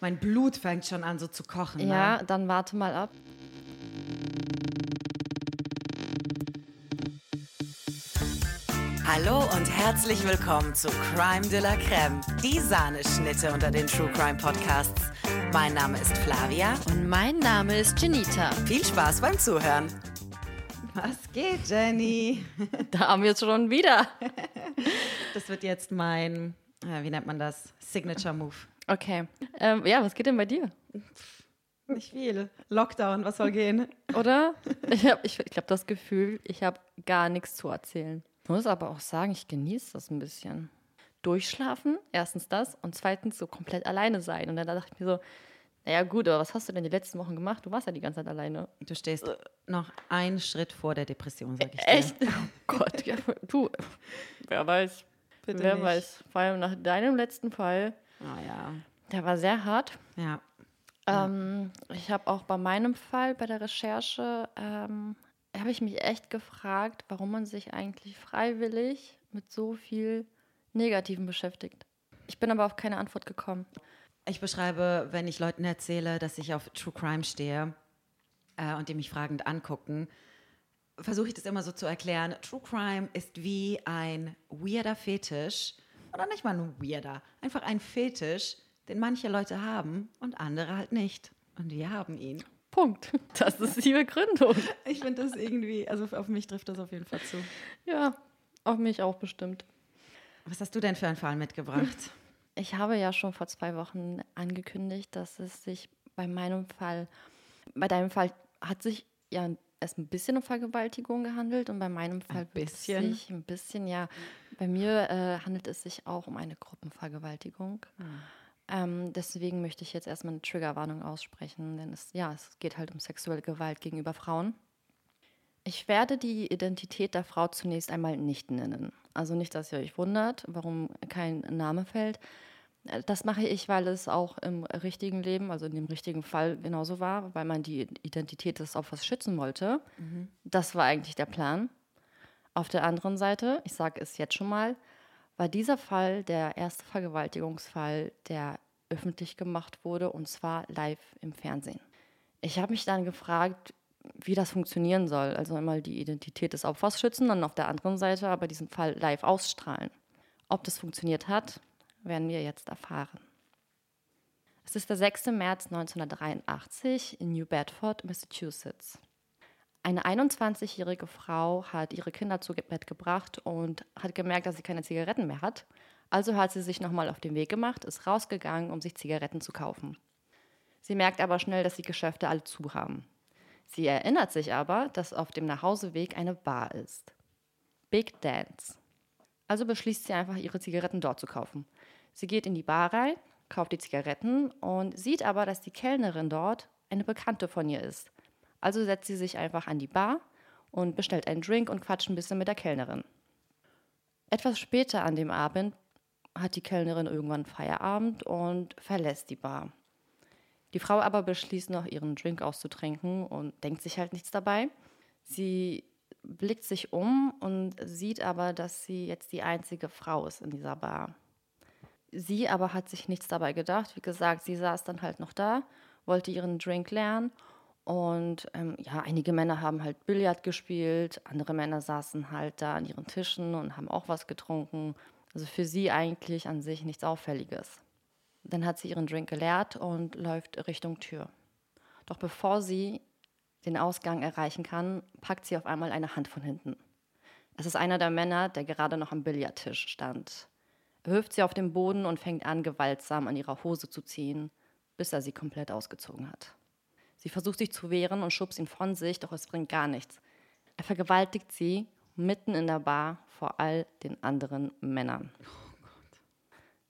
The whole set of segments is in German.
Mein Blut fängt schon an so zu kochen. Ja, Ne? dann warte mal ab. Hallo und herzlich willkommen zu Crime de la Creme, die Sahneschnitte unter den True Crime Podcasts. Mein Name ist Flavia. Und mein Name ist Janita. Viel Spaß beim Zuhören. Was geht, Jenny? Da haben wir es schon wieder. Das wird jetzt mein, äh, wie nennt man das? Signature Move. Okay. Ähm, ja, was geht denn bei dir? Nicht viel. Lockdown, was soll gehen? Oder? Ich habe ich, ich glaub, das Gefühl, ich habe gar nichts zu erzählen. Ich muss aber auch sagen, ich genieße das ein bisschen. Durchschlafen, erstens das. Und zweitens so komplett alleine sein. Und dann dachte ich mir so, naja gut, aber was hast du denn die letzten Wochen gemacht? Du warst ja die ganze Zeit alleine. Du stehst noch einen Schritt vor der Depression, sag ich dir. Echt? Oh Gott, ja, du, wer weiß. Bitte wer nicht. weiß. Vor allem nach deinem letzten Fall, Ah ja. der war sehr hart. Ja. Ähm, ich habe auch bei meinem Fall, bei der Recherche, ähm, habe ich mich echt gefragt, warum man sich eigentlich freiwillig mit so viel Negativen beschäftigt. Ich bin aber auf keine Antwort gekommen. Ich beschreibe, wenn ich Leuten erzähle, dass ich auf True Crime stehe äh, und die mich fragend angucken, versuche ich das immer so zu erklären. True Crime ist wie ein weirder Fetisch, oder nicht mal nur weirder, einfach ein Fetisch, den manche Leute haben und andere halt nicht. Und wir haben ihn. Punkt. Das ist die Begründung. Ich finde das irgendwie, also auf mich trifft das auf jeden Fall zu. Ja, auf mich auch bestimmt. Was hast du denn für einen Fall mitgebracht? Ich habe ja schon vor zwei Wochen angekündigt, dass es sich bei meinem Fall, bei deinem Fall hat sich ja erst ein bisschen um Vergewaltigung gehandelt und bei meinem Fall wird bisschen? ein bisschen, ja, bei mir äh, handelt es sich auch um eine Gruppenvergewaltigung. Ähm, deswegen möchte ich jetzt erstmal eine Triggerwarnung aussprechen, denn es, ja, es geht halt um sexuelle Gewalt gegenüber Frauen. Ich werde die Identität der Frau zunächst einmal nicht nennen. Also nicht, dass ihr euch wundert, warum kein Name fällt. Äh, Das mache ich, weil es auch im richtigen Leben, also in dem richtigen Fall genauso war, weil man die Identität des Opfers schützen wollte. Das war eigentlich der Plan. Auf der anderen Seite, ich sage es jetzt schon mal, war dieser Fall der erste Vergewaltigungsfall, der öffentlich gemacht wurde und zwar live im Fernsehen. Ich habe mich dann gefragt, wie das funktionieren soll. Also einmal die Identität des Opfers schützen, dann auf der anderen Seite aber diesen Fall live ausstrahlen. Ob das funktioniert hat, werden wir jetzt erfahren. Es ist der 6. März 1983 in New Bedford, Massachusetts. Eine 21-jährige Frau hat ihre Kinder zu Bett gebracht und hat gemerkt, dass sie keine Zigaretten mehr hat. Also hat sie sich nochmal auf den Weg gemacht, ist rausgegangen, um sich Zigaretten zu kaufen. Sie merkt aber schnell, dass die Geschäfte alle zu haben. Sie erinnert sich aber, dass auf dem Nachhauseweg eine Bar ist. Big Dance. Also beschließt sie einfach, ihre Zigaretten dort zu kaufen. Sie geht in die Bar rein, kauft die Zigaretten und sieht aber, dass die Kellnerin dort eine Bekannte von ihr ist. Also setzt sie sich einfach an die Bar und bestellt einen Drink und quatscht ein bisschen mit der Kellnerin. Etwas später an dem Abend hat die Kellnerin irgendwann Feierabend und verlässt die Bar. Die Frau aber beschließt noch, ihren Drink auszutrinken und denkt sich halt nichts dabei. Sie blickt sich um und sieht aber, dass sie jetzt die einzige Frau ist in dieser Bar. Sie aber hat sich nichts dabei gedacht. Wie gesagt, sie saß dann halt noch da, wollte ihren Drink lernen. Und ähm, ja, einige Männer haben halt Billard gespielt, andere Männer saßen halt da an ihren Tischen und haben auch was getrunken. Also für sie eigentlich an sich nichts Auffälliges. Dann hat sie ihren Drink geleert und läuft Richtung Tür. Doch bevor sie den Ausgang erreichen kann, packt sie auf einmal eine Hand von hinten. Es ist einer der Männer, der gerade noch am Billardtisch stand. Er wirft sie auf den Boden und fängt an, gewaltsam an ihrer Hose zu ziehen, bis er sie komplett ausgezogen hat. Sie versucht sich zu wehren und schubst ihn von sich, doch es bringt gar nichts. Er vergewaltigt sie mitten in der Bar vor all den anderen Männern.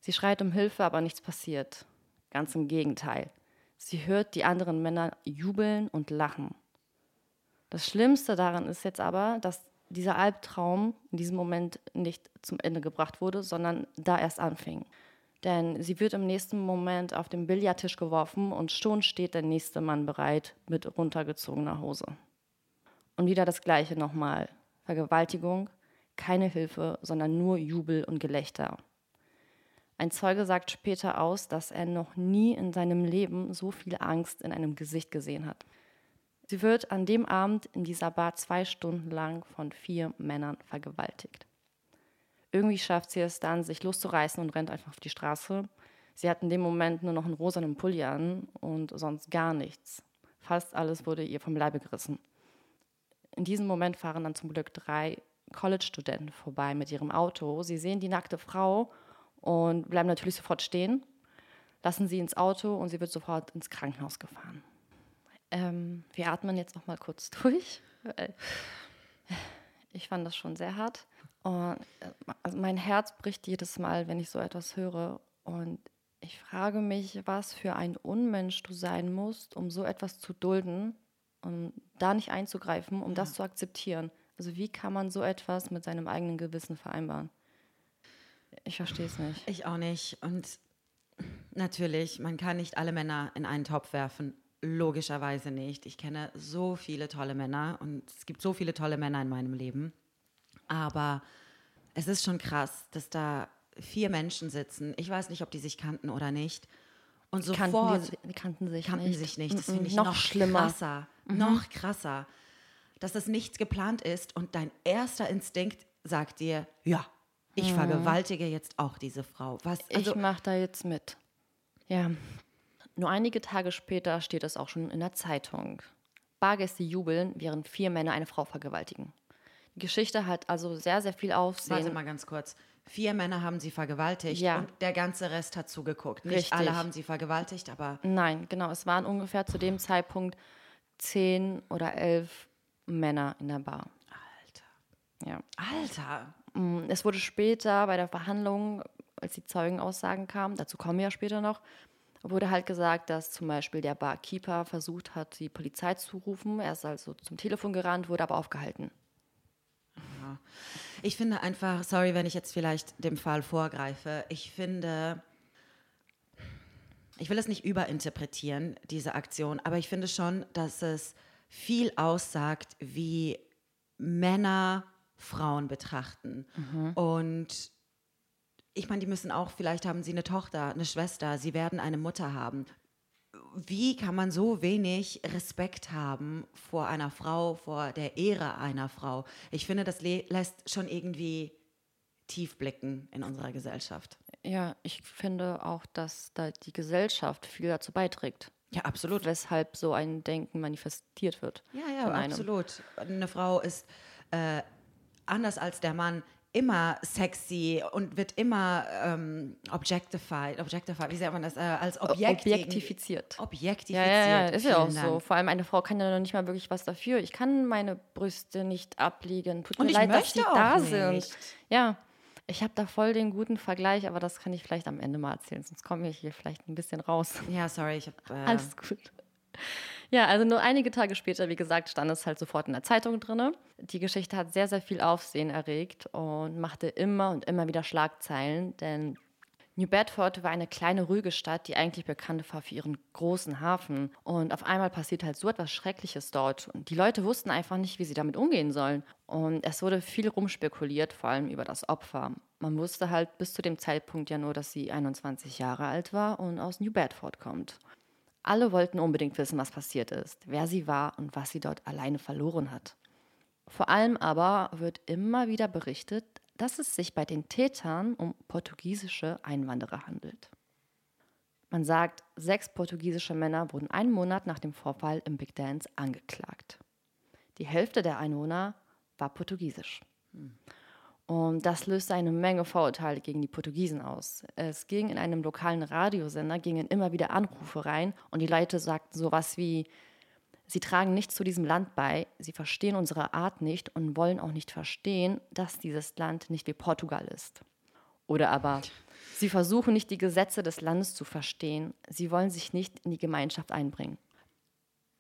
Sie schreit um Hilfe, aber nichts passiert. Ganz im Gegenteil. Sie hört die anderen Männer jubeln und lachen. Das Schlimmste daran ist jetzt aber, dass dieser Albtraum in diesem Moment nicht zum Ende gebracht wurde, sondern da erst anfing. Denn sie wird im nächsten Moment auf den Billardtisch geworfen und schon steht der nächste Mann bereit mit runtergezogener Hose. Und wieder das Gleiche nochmal. Vergewaltigung, keine Hilfe, sondern nur Jubel und Gelächter. Ein Zeuge sagt später aus, dass er noch nie in seinem Leben so viel Angst in einem Gesicht gesehen hat. Sie wird an dem Abend in dieser Bar zwei Stunden lang von vier Männern vergewaltigt. Irgendwie schafft sie es dann, sich loszureißen und rennt einfach auf die Straße. Sie hat in dem Moment nur noch einen rosanen Pulli an und sonst gar nichts. Fast alles wurde ihr vom Leibe gerissen. In diesem Moment fahren dann zum Glück drei College-Studenten vorbei mit ihrem Auto. Sie sehen die nackte Frau und bleiben natürlich sofort stehen, lassen sie ins Auto und sie wird sofort ins Krankenhaus gefahren. Ähm, wir atmen jetzt noch mal kurz durch. Ich fand das schon sehr hart. Und also mein Herz bricht jedes Mal, wenn ich so etwas höre. Und ich frage mich, was für ein Unmensch du sein musst, um so etwas zu dulden und da nicht einzugreifen, um ja. das zu akzeptieren. Also wie kann man so etwas mit seinem eigenen Gewissen vereinbaren? Ich verstehe es nicht. Ich auch nicht. Und natürlich, man kann nicht alle Männer in einen Topf werfen. Logischerweise nicht. Ich kenne so viele tolle Männer und es gibt so viele tolle Männer in meinem Leben. Aber es ist schon krass, dass da vier Menschen sitzen. Ich weiß nicht, ob die sich kannten oder nicht. Und sofort kannten, die, die kannten sich kannten nicht. sich nicht. Das finde ich noch, noch schlimmer. krasser. Mhm. Noch krasser. Dass das nichts geplant ist und dein erster Instinkt sagt dir, ja, ich mhm. vergewaltige jetzt auch diese Frau. Was, also, ich mache da jetzt mit. Ja. Nur einige Tage später steht es auch schon in der Zeitung. Bargäste jubeln, während vier Männer eine Frau vergewaltigen. Geschichte hat also sehr, sehr viel Aufsehen. Warte mal ganz kurz. Vier Männer haben sie vergewaltigt ja. und der ganze Rest hat zugeguckt. Nicht Richtig. alle haben sie vergewaltigt, aber. Nein, genau. Es waren ungefähr zu dem Zeitpunkt zehn oder elf Männer in der Bar. Alter. Ja. Alter. Mm, es wurde später bei der Verhandlung, als die Zeugenaussagen kamen, dazu kommen wir ja später noch, wurde halt gesagt, dass zum Beispiel der Barkeeper versucht hat, die Polizei zu rufen. Er ist also zum Telefon gerannt, wurde aber aufgehalten. Ja. Ich finde einfach, sorry, wenn ich jetzt vielleicht dem Fall vorgreife, ich finde, ich will es nicht überinterpretieren, diese Aktion, aber ich finde schon, dass es viel aussagt, wie Männer Frauen betrachten. Mhm. Und ich meine, die müssen auch, vielleicht haben sie eine Tochter, eine Schwester, sie werden eine Mutter haben. Wie kann man so wenig Respekt haben vor einer Frau, vor der Ehre einer Frau? Ich finde, das lässt schon irgendwie tief blicken in unserer Gesellschaft. Ja, ich finde auch, dass da die Gesellschaft viel dazu beiträgt. Ja, absolut. Weshalb so ein Denken manifestiert wird. Ja, ja, absolut. Eine Frau ist äh, anders als der Mann immer sexy und wird immer ähm, objectified, objectified, wie sagt man das, äh, als Objekt objektifiziert. Objektifiziert. Ja, ja, ja ist ja auch Dank. so. Vor allem eine Frau kann ja noch nicht mal wirklich was dafür. Ich kann meine Brüste nicht abliegen. Tut und mir leid, dass sie da nicht. sind. Ja, ich habe da voll den guten Vergleich, aber das kann ich vielleicht am Ende mal erzählen, sonst komme ich hier vielleicht ein bisschen raus. Ja, sorry, ich habe. Äh Alles gut. Ja, also nur einige Tage später, wie gesagt, stand es halt sofort in der Zeitung drin. Die Geschichte hat sehr, sehr viel Aufsehen erregt und machte immer und immer wieder Schlagzeilen, denn New Bedford war eine kleine, ruhige Stadt, die eigentlich bekannt war für ihren großen Hafen. Und auf einmal passiert halt so etwas Schreckliches dort. Und die Leute wussten einfach nicht, wie sie damit umgehen sollen. Und es wurde viel rumspekuliert, vor allem über das Opfer. Man wusste halt bis zu dem Zeitpunkt ja nur, dass sie 21 Jahre alt war und aus New Bedford kommt. Alle wollten unbedingt wissen, was passiert ist, wer sie war und was sie dort alleine verloren hat. Vor allem aber wird immer wieder berichtet, dass es sich bei den Tätern um portugiesische Einwanderer handelt. Man sagt, sechs portugiesische Männer wurden einen Monat nach dem Vorfall im Big Dance angeklagt. Die Hälfte der Einwohner war portugiesisch. Und das löste eine Menge Vorurteile gegen die Portugiesen aus. Es ging in einem lokalen Radiosender, gingen immer wieder Anrufe rein und die Leute sagten sowas wie, sie tragen nichts zu diesem Land bei, sie verstehen unsere Art nicht und wollen auch nicht verstehen, dass dieses Land nicht wie Portugal ist. Oder aber, sie versuchen nicht die Gesetze des Landes zu verstehen, sie wollen sich nicht in die Gemeinschaft einbringen.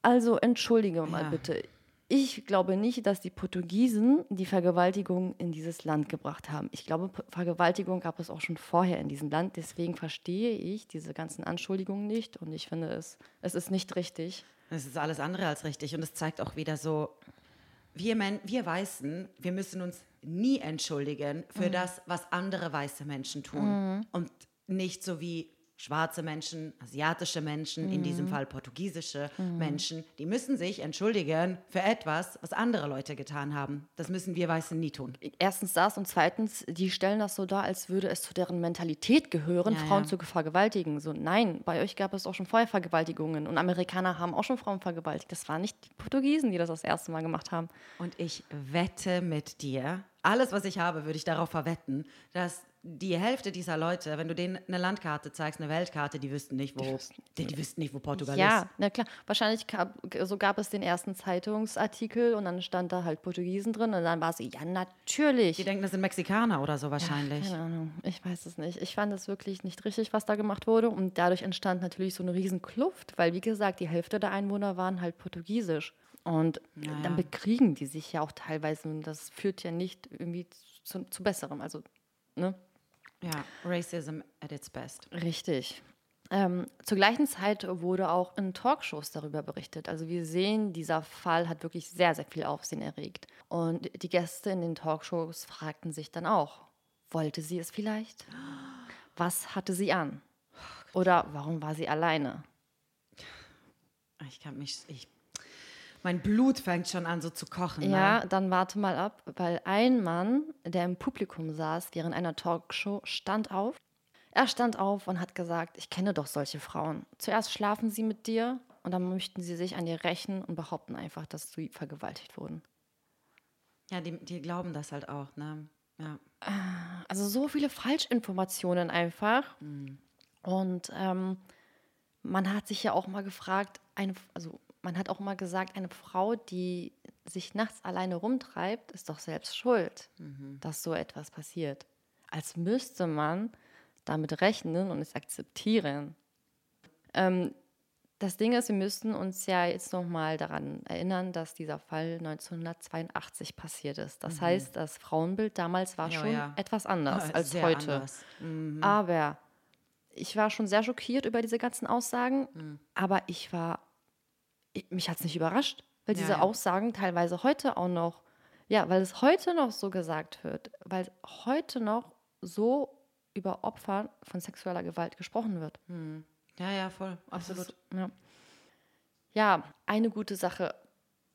Also entschuldige mal ja. bitte, ich glaube nicht, dass die Portugiesen die Vergewaltigung in dieses Land gebracht haben. Ich glaube, Vergewaltigung gab es auch schon vorher in diesem Land. Deswegen verstehe ich diese ganzen Anschuldigungen nicht und ich finde es, es ist nicht richtig. Es ist alles andere als richtig und es zeigt auch wieder so, wir, Men wir Weißen, wir müssen uns nie entschuldigen für mhm. das, was andere weiße Menschen tun. Mhm. Und nicht so wie schwarze Menschen, asiatische Menschen, in diesem Fall portugiesische Menschen, die müssen sich entschuldigen für etwas, was andere Leute getan haben. Das müssen wir Weißen nie tun. Erstens das und zweitens, die stellen das so dar, als würde es zu deren Mentalität gehören, Ja, Frauen ja. zu vergewaltigen. So, nein, bei euch gab es auch schon vorher Vergewaltigungen und Amerikaner haben auch schon Frauen vergewaltigt. Das waren nicht die Portugiesen, die das das erste Mal gemacht haben. Und ich wette mit dir, alles, was ich habe, würde ich darauf verwetten, dass die Hälfte dieser Leute, wenn du denen eine Landkarte zeigst, eine Weltkarte, die wüssten nicht, wo, die, die wüssten nicht, wo Portugal Ja, ist. na klar. Wahrscheinlich gab, so gab es den ersten Zeitungsartikel und dann stand da halt Portugiesen drin und dann war sie, ja, natürlich. Die denken, das sind Mexikaner oder so wahrscheinlich. Keine Ahnung, ich weiß es nicht. Ich fand es wirklich nicht richtig, was da gemacht wurde. Und dadurch entstand natürlich so eine riesen Kluft, weil, wie gesagt, die Hälfte der Einwohner waren halt portugiesisch. Und dann bekriegen die sich ja auch teilweise. Und das führt ja nicht irgendwie zu, zu Besserem. Also, ne? Ja, Racism at its best. Richtig. Ähm, zur gleichen Zeit wurde auch in Talkshows darüber berichtet. Also wir sehen, dieser Fall hat wirklich sehr, sehr viel Aufsehen erregt. Und die Gäste in den Talkshows fragten sich dann auch, wollte sie es vielleicht? Was hatte sie an? Oder warum war sie alleine? Ich kann mich, ich, mein Blut fängt schon an so zu kochen. Ja, Ne? dann warte mal ab, weil ein Mann, der im Publikum saß während einer Talkshow, stand auf. Er stand auf und hat gesagt, ich kenne doch solche Frauen. Zuerst schlafen sie mit dir und dann möchten sie sich an dir rächen und behaupten einfach, dass sie vergewaltigt wurden. Ja, die, die glauben das halt auch, ne? Ja. Also so viele Falschinformationen einfach. Und ähm, man hat sich ja auch mal gefragt, eine, also man hat auch mal gesagt, eine Frau, die sich nachts alleine rumtreibt, ist doch selbst schuld, dass so etwas passiert. Als müsste man damit rechnen und es akzeptieren. Ähm, das Ding ist, wir müssten uns ja jetzt nochmal daran erinnern, dass dieser Fall 1982 passiert ist. Das heißt, das Frauenbild damals war Ja, schon ja. etwas anders Ah, als heute. anders. Aber ich war schon sehr schockiert über diese ganzen Aussagen, Mhm. aber ich war, ich, mich hat es nicht überrascht, weil Ja, diese ja. Aussagen teilweise heute auch noch, ja, weil es heute noch so gesagt wird, weil heute noch so über Opfer von sexueller Gewalt gesprochen wird. Ja, ja, voll, absolut. Ja. ja, eine gute Sache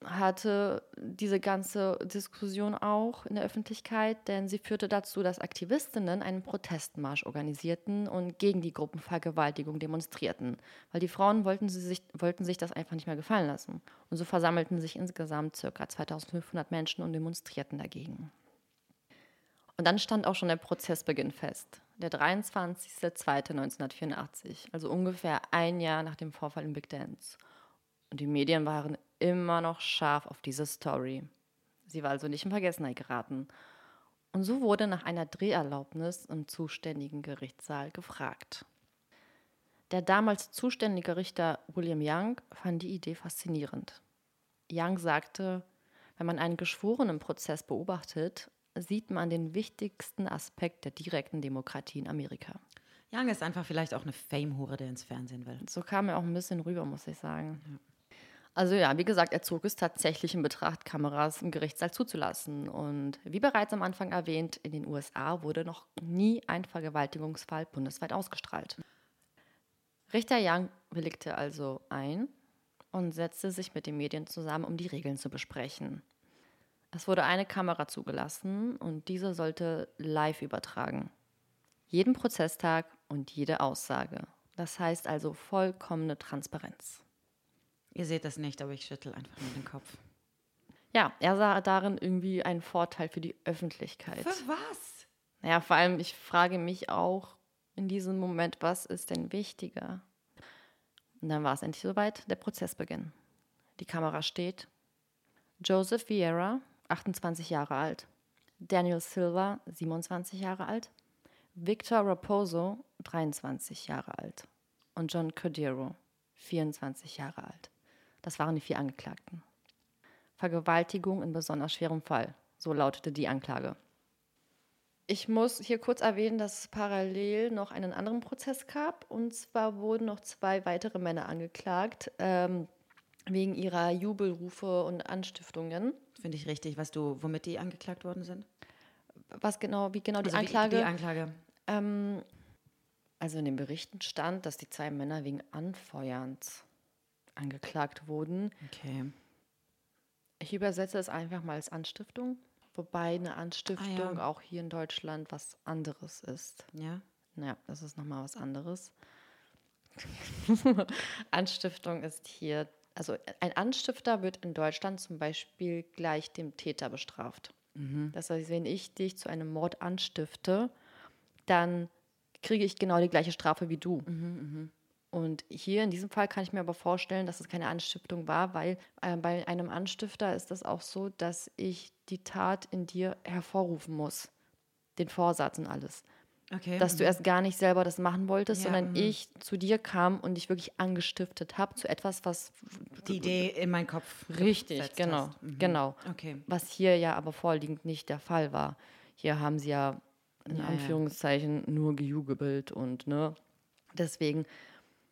hatte diese ganze Diskussion auch in der Öffentlichkeit, denn sie führte dazu, dass Aktivistinnen einen Protestmarsch organisierten und gegen die Gruppenvergewaltigung demonstrierten, weil die Frauen wollten, sie sich, wollten sich das einfach nicht mehr gefallen lassen. Und so versammelten sich insgesamt ca. 2500 Menschen und demonstrierten dagegen. Und dann stand auch schon der Prozessbeginn fest. Der 23.02.1984, also ungefähr ein Jahr nach dem Vorfall in Big Dance. Und die Medien waren immer noch scharf auf diese Story. Sie war also nicht in Vergessenheit geraten. Und so wurde nach einer Dreherlaubnis im zuständigen Gerichtssaal gefragt. Der damals zuständige Richter William Young fand die Idee faszinierend. Young sagte, wenn man einen geschworenen Prozess beobachtet, sieht man den wichtigsten Aspekt der direkten Demokratie in Amerika. Young ist einfach vielleicht auch eine Fame-Hure, der ins Fernsehen will. So kam er auch ein bisschen rüber, muss ich sagen. Also ja, wie gesagt, er zog es tatsächlich in Betracht, Kameras im Gerichtssaal zuzulassen. Und wie bereits am Anfang erwähnt, in den USA wurde noch nie ein Vergewaltigungsfall bundesweit ausgestrahlt. Richter Young willigte also ein und setzte sich mit den Medien zusammen, um die Regeln zu besprechen. Es wurde eine Kamera zugelassen und diese sollte live übertragen. Jeden Prozesstag und jede Aussage. Das heißt also vollkommene Transparenz. Ihr seht das nicht, aber ich schüttel einfach nur den Kopf. Ja, er sah darin irgendwie einen Vorteil für die Öffentlichkeit. Für was? Ja, vor allem, ich frage mich auch in diesem Moment, was ist denn wichtiger? Und dann war es endlich soweit, der Prozessbeginn. Die Kamera steht. Joseph Vieira, 28 Jahre alt. Daniel Silva, 27 Jahre alt. Victor Raposo, 23 Jahre alt. Und John Cordero, 24 Jahre alt. Das waren die vier Angeklagten. Vergewaltigung in besonders schwerem Fall, so lautete die Anklage. Ich muss hier kurz erwähnen, dass es parallel noch einen anderen Prozess gab. Und zwar wurden noch zwei weitere Männer angeklagt, ähm, wegen ihrer Jubelrufe und Anstiftungen. Finde ich richtig, was du, womit die angeklagt worden sind? Was genau, wie genau die Also wie- Anklage? Die Anklage. ähm, Also in den Berichten stand, dass die zwei Männer wegen Anfeuerns angeklagt wurden. Okay. Ich übersetze es einfach mal als Anstiftung, wobei eine Anstiftung auch hier in Deutschland was anderes ist. Ja. Ja, das ist nochmal was anderes. Anstiftung ist hier, also ein Anstifter wird in Deutschland zum Beispiel gleich dem Täter bestraft. Das heißt, wenn ich dich zu einem Mord anstifte, dann kriege ich genau die gleiche Strafe wie du. Und hier in diesem Fall kann ich mir aber vorstellen, dass es keine Anstiftung war, weil äh, bei einem Anstifter ist es auch so, dass ich die Tat in dir hervorrufen muss. Den Vorsatz und alles. Okay. Dass du erst gar nicht selber das machen wolltest, Ja, sondern mhm. ich zu dir kam und dich wirklich angestiftet habe zu etwas, was die Idee in meinen Kopf richtig, genau. Mhm. genau. Okay. Was hier ja aber vorliegend nicht der Fall war. Hier haben sie ja in Ja, ja. Anführungszeichen nur gejubelt und ne, deswegen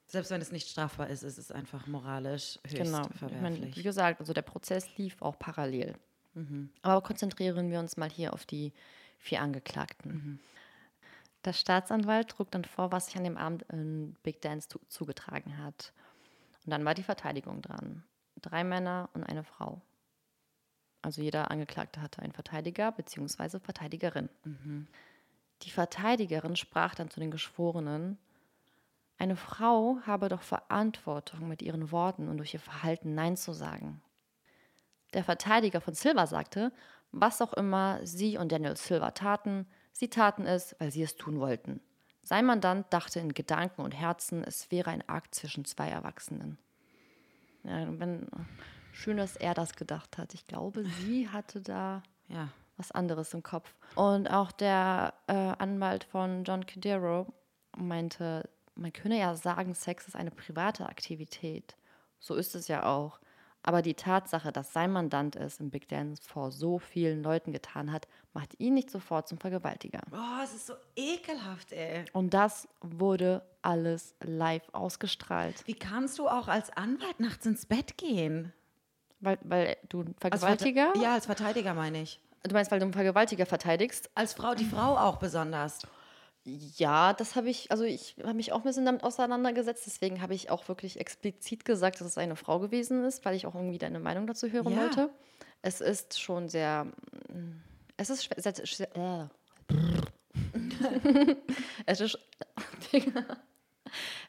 Selbst wenn es nicht strafbar ist, ist es einfach moralisch höchst Genau. Ich meine, verwerflich. wie gesagt, also der Prozess lief auch parallel. Aber konzentrieren wir uns mal hier auf die vier Angeklagten. Der Staatsanwalt trug dann vor, was sich an dem Abend in Big Dance zu zugetragen hat. Und dann war die Verteidigung dran. Drei Männer und eine Frau. Also jeder Angeklagte hatte einen Verteidiger bzw. Verteidigerin. Die Verteidigerin sprach dann zu den Geschworenen, eine Frau habe doch Verantwortung, mit ihren Worten und durch ihr Verhalten Nein zu sagen. Der Verteidiger von Silva sagte, was auch immer sie und Daniel Silva taten, sie taten es, weil sie es tun wollten. Sein Mandant dachte in Gedanken und Herzen, es wäre ein Akt zwischen zwei Erwachsenen. Ja, wenn, schön, dass er das gedacht hat. Ich glaube, sie hatte da ja. was anderes im Kopf. Und auch der äh, Anwalt von John Cadero meinte, man könne ja sagen, Sex ist eine private Aktivität. So ist es ja auch. Aber die Tatsache, dass sein Mandant es im Big Dance vor so vielen Leuten getan hat, macht ihn nicht sofort zum Vergewaltiger. Oh, es ist so ekelhaft, ey. Und das wurde alles live ausgestrahlt. Wie kannst du auch als Anwalt nachts ins Bett gehen? Weil, weil du Als Vergewaltiger? Verte- Ja, als Verteidiger meine ich. Du meinst, weil du einen Vergewaltiger verteidigst? Als Frau, die Frau auch besonders. Ja, das habe ich, also ich habe mich auch ein bisschen damit auseinandergesetzt, deswegen habe ich auch wirklich explizit gesagt, dass es eine Frau gewesen ist, weil ich auch irgendwie deine Meinung dazu hören Ja. wollte. Es ist schon sehr, mm, es ist schwer, sehr, sehr, äh. es ist,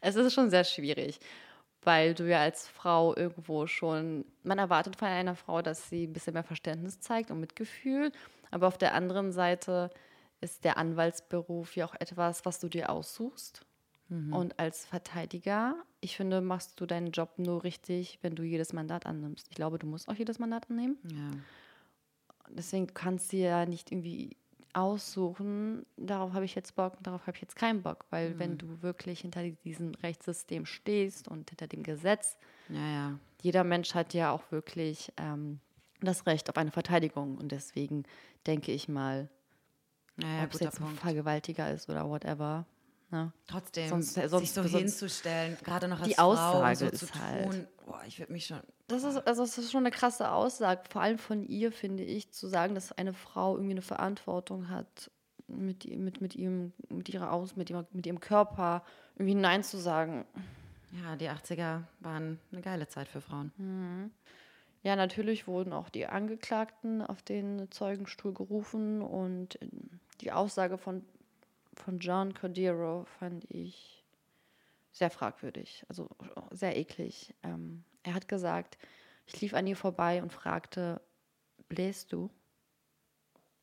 es ist schon sehr schwierig, weil du ja als Frau irgendwo schon, man erwartet von einer Frau, dass sie ein bisschen mehr Verständnis zeigt und Mitgefühl, aber auf der anderen Seite ist der Anwaltsberuf ja auch etwas, was du dir aussuchst. Und als Verteidiger, ich finde, machst du deinen Job nur richtig, wenn du jedes Mandat annimmst. Ich glaube, du musst auch jedes Mandat annehmen. Ja. Deswegen kannst du ja nicht irgendwie aussuchen, darauf habe ich jetzt Bock und darauf habe ich jetzt keinen Bock. Weil wenn du wirklich hinter diesem Rechtssystem stehst und hinter dem Gesetz, Ja, ja. jeder Mensch hat ja auch wirklich ähm, das Recht auf eine Verteidigung. Und deswegen denke ich mal, Ja, ja, ob es jetzt ein Punkt. Vergewaltiger ist oder whatever. Ne? Trotzdem, Sonst- sich sonst- so sonst- hinzustellen, gerade noch als Die Frau Aussage so ist zu halt- tun. Boah, ich würde mich schon. Das ist, also das ist schon eine krasse Aussage, vor allem von ihr, finde ich, zu sagen, dass eine Frau irgendwie eine Verantwortung hat, mit, mit, mit, ihrem, mit ihrer Aus, mit ihrem, mit ihrem Körper irgendwie Nein zu sagen. Ja, die 80er waren eine geile Zeit für Frauen. Ja, natürlich wurden auch die Angeklagten auf den Zeugenstuhl gerufen und die Aussage von, von John Cordero fand ich sehr fragwürdig, also sehr eklig. Ähm, er hat gesagt, ich lief an ihr vorbei und fragte, bläst du?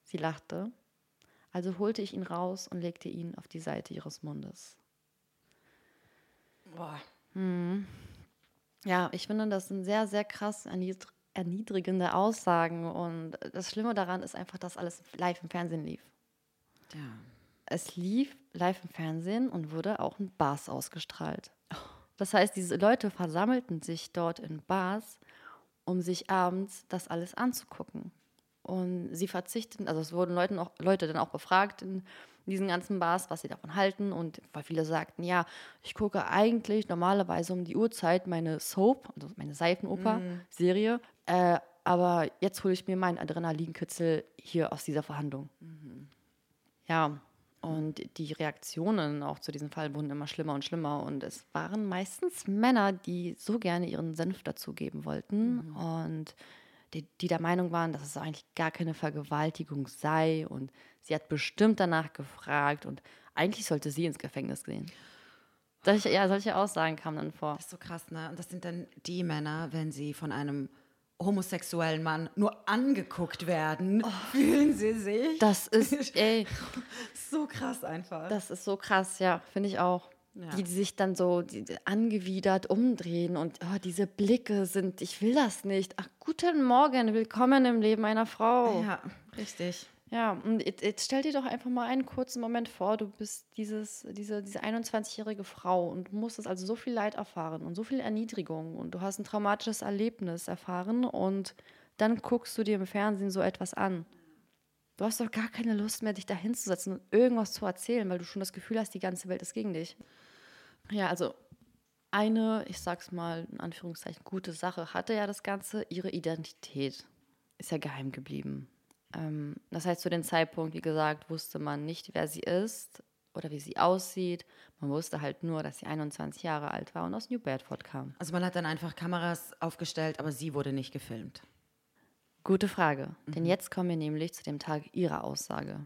Sie lachte. Also holte ich ihn raus und legte ihn auf die Seite ihres Mundes. Boah. Ja, ich finde, das sind sehr, sehr krass erniedr erniedrigende Aussagen. Und das Schlimme daran ist einfach, dass alles live im Fernsehen lief. Ja. Es lief live im Fernsehen und wurde auch in Bars ausgestrahlt. Das heißt, diese Leute versammelten sich dort in Bars, um sich abends das alles anzugucken. Und sie verzichten, also es wurden Leuten auch, Leute dann auch befragt in diesen ganzen Bars, was sie davon halten. Und weil viele sagten, ja, ich gucke eigentlich normalerweise um die Uhrzeit meine Soap, also meine Seifenoper-Serie, äh, aber jetzt hole ich mir meinen Adrenalinkitzel hier aus dieser Verhandlung. Ja, Und die Reaktionen auch zu diesem Fall wurden immer schlimmer und schlimmer. Und es waren meistens Männer, die so gerne ihren Senf dazugeben wollten und die, die der Meinung waren, dass es eigentlich gar keine Vergewaltigung sei. Und sie hat bestimmt danach gefragt und eigentlich sollte sie ins Gefängnis gehen. Solche, ja, solche Aussagen kamen dann vor. Das ist so krass, ne? Und das sind dann die Männer, wenn sie von einem homosexuellen Mann nur angeguckt werden, fühlen sie sich. Das ist, ey, so krass einfach. Das ist so krass, ja, finde ich auch. Ja. Die, die sich dann so die, die angewidert umdrehen und oh, diese Blicke sind, ich will das nicht. Ach, guten Morgen, willkommen im Leben einer Frau. ja, richtig. Ja, und jetzt, stell dir doch einfach mal einen kurzen Moment vor, du bist dieses, diese, diese 21-jährige Frau und musstest also so viel Leid erfahren und so viel Erniedrigung und du hast ein traumatisches Erlebnis erfahren und dann guckst du dir im Fernsehen so etwas an. Du hast doch gar keine Lust mehr, dich da hinzusetzen und irgendwas zu erzählen, weil du schon das Gefühl hast, die ganze Welt ist gegen dich. Ja, also eine, ich sag's mal in Anführungszeichen, gute Sache hatte ja das Ganze, ihre Identität ist ja geheim geblieben. Ähm, das heißt, zu dem Zeitpunkt, wie gesagt, wusste man nicht, wer sie ist oder wie sie aussieht. Man wusste halt nur, dass sie 21 Jahre alt war und aus New Bedford kam. Also man hat dann einfach Kameras aufgestellt, aber sie wurde nicht gefilmt. Gute Frage. Denn jetzt kommen wir nämlich zu dem Tag ihrer Aussage.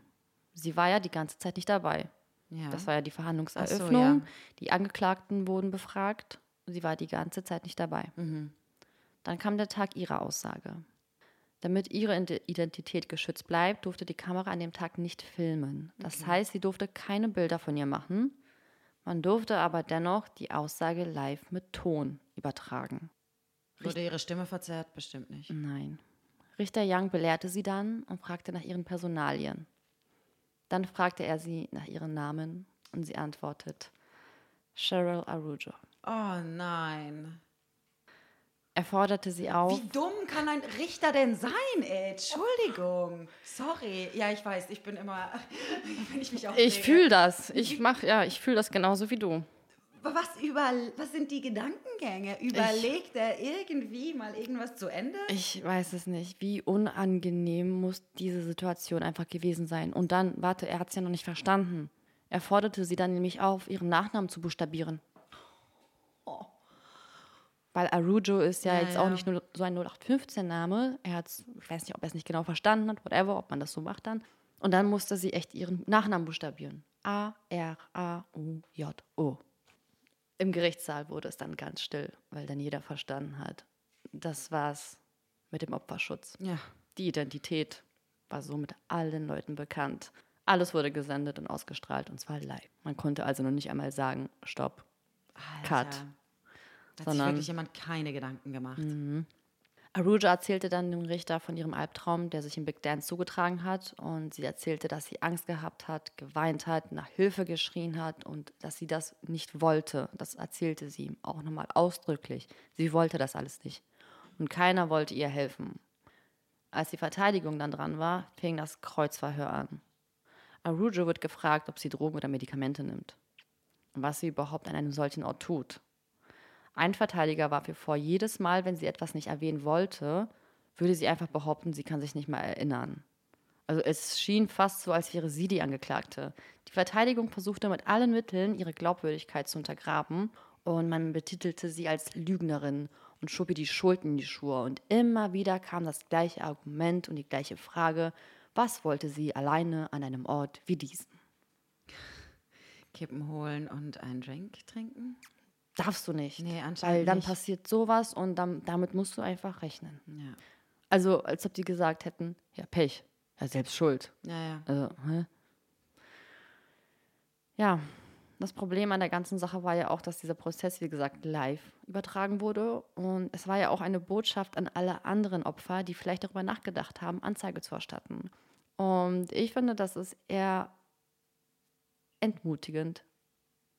Sie war ja die ganze Zeit nicht dabei. Ja. Das war ja die Verhandlungseröffnung. So, ja. Die Angeklagten wurden befragt. Sie war die ganze Zeit nicht dabei. Dann kam der Tag ihrer Aussage. Damit ihre Ide- Identität geschützt bleibt, durfte die Kamera an dem Tag nicht filmen. Das heißt, sie durfte keine Bilder von ihr machen. Man durfte aber dennoch die Aussage live mit Ton übertragen. Wurde ihre Stimme verzerrt? Bestimmt nicht. Nein. Richter Young belehrte sie dann und fragte nach ihren Personalien. Dann fragte er sie nach ihren Namen und sie antwortet Cheryl Arujo. Oh nein. Er forderte sie auf. Wie dumm kann ein Richter denn sein, ey? Entschuldigung. Sorry. Ja, ich weiß, ich bin immer, wenn ich mich auch. Ich fühle das. Ich mach ja, ich fühle das genauso wie du. Was, über, was sind die Gedankengänge? Überlegt er irgendwie mal irgendwas zu Ende? Ich weiß es nicht. Wie unangenehm muss diese Situation einfach gewesen sein. Und dann, warte, er hat es ja noch nicht verstanden. Er forderte sie dann nämlich auf, ihren Nachnamen zu buchstabieren. Weil Arujo ist ja, Ja, jetzt ja. auch nicht nur so ein 0815-Name. Er hat ich weiß nicht, ob er es nicht genau verstanden hat, whatever, ob man das so macht dann. Und dann musste sie echt ihren Nachnamen buchstabieren. A-R-A-U-J-O. Im Gerichtssaal wurde es dann ganz still, weil dann jeder verstanden hat. Das war's mit dem Opferschutz. Ja. Die Identität war somit allen Leuten bekannt. Alles wurde gesendet und ausgestrahlt und zwar live. Man konnte also noch nicht einmal sagen, stopp, Cut. Da hat sich wirklich jemand keine Gedanken gemacht. Aruja erzählte dann dem Richter von ihrem Albtraum, der sich im Big Dance zugetragen hat. Und sie erzählte, dass sie Angst gehabt hat, geweint hat, nach Hilfe geschrien hat und dass sie das nicht wollte. Das erzählte sie ihm auch nochmal ausdrücklich. Sie wollte das alles nicht. Und keiner wollte ihr helfen. Als die Verteidigung dann dran war, fing das Kreuzverhör an. Arujo wird gefragt, ob sie Drogen oder Medikamente nimmt. Und was sie überhaupt an einem solchen Ort tut. Ein Verteidiger warf ihr vor, jedes Mal, wenn sie etwas nicht erwähnen wollte, würde sie einfach behaupten, sie kann sich nicht mehr erinnern. Also es schien fast so, als wäre sie die Angeklagte. Die Verteidigung versuchte mit allen Mitteln, ihre Glaubwürdigkeit zu untergraben und man betitelte sie als Lügnerin und schob ihr die Schuld in die Schuhe. Und immer wieder kam das gleiche Argument und die gleiche Frage, was wollte sie alleine an einem Ort wie diesen? Kippen holen und einen Drink trinken? Darfst du nicht. Nee, Weil anscheinend dann nicht. passiert sowas und dann, damit musst du einfach rechnen. Ja. Also, als ob die gesagt hätten, ja, Pech, ja, selbst schuld. Ja, ja. Also, hä? Ja, das Problem an der ganzen Sache war ja auch, dass dieser Prozess, wie gesagt, live übertragen wurde. Und es war ja auch eine Botschaft an alle anderen Opfer, die vielleicht darüber nachgedacht haben, Anzeige zu erstatten. Und ich finde, das ist eher entmutigend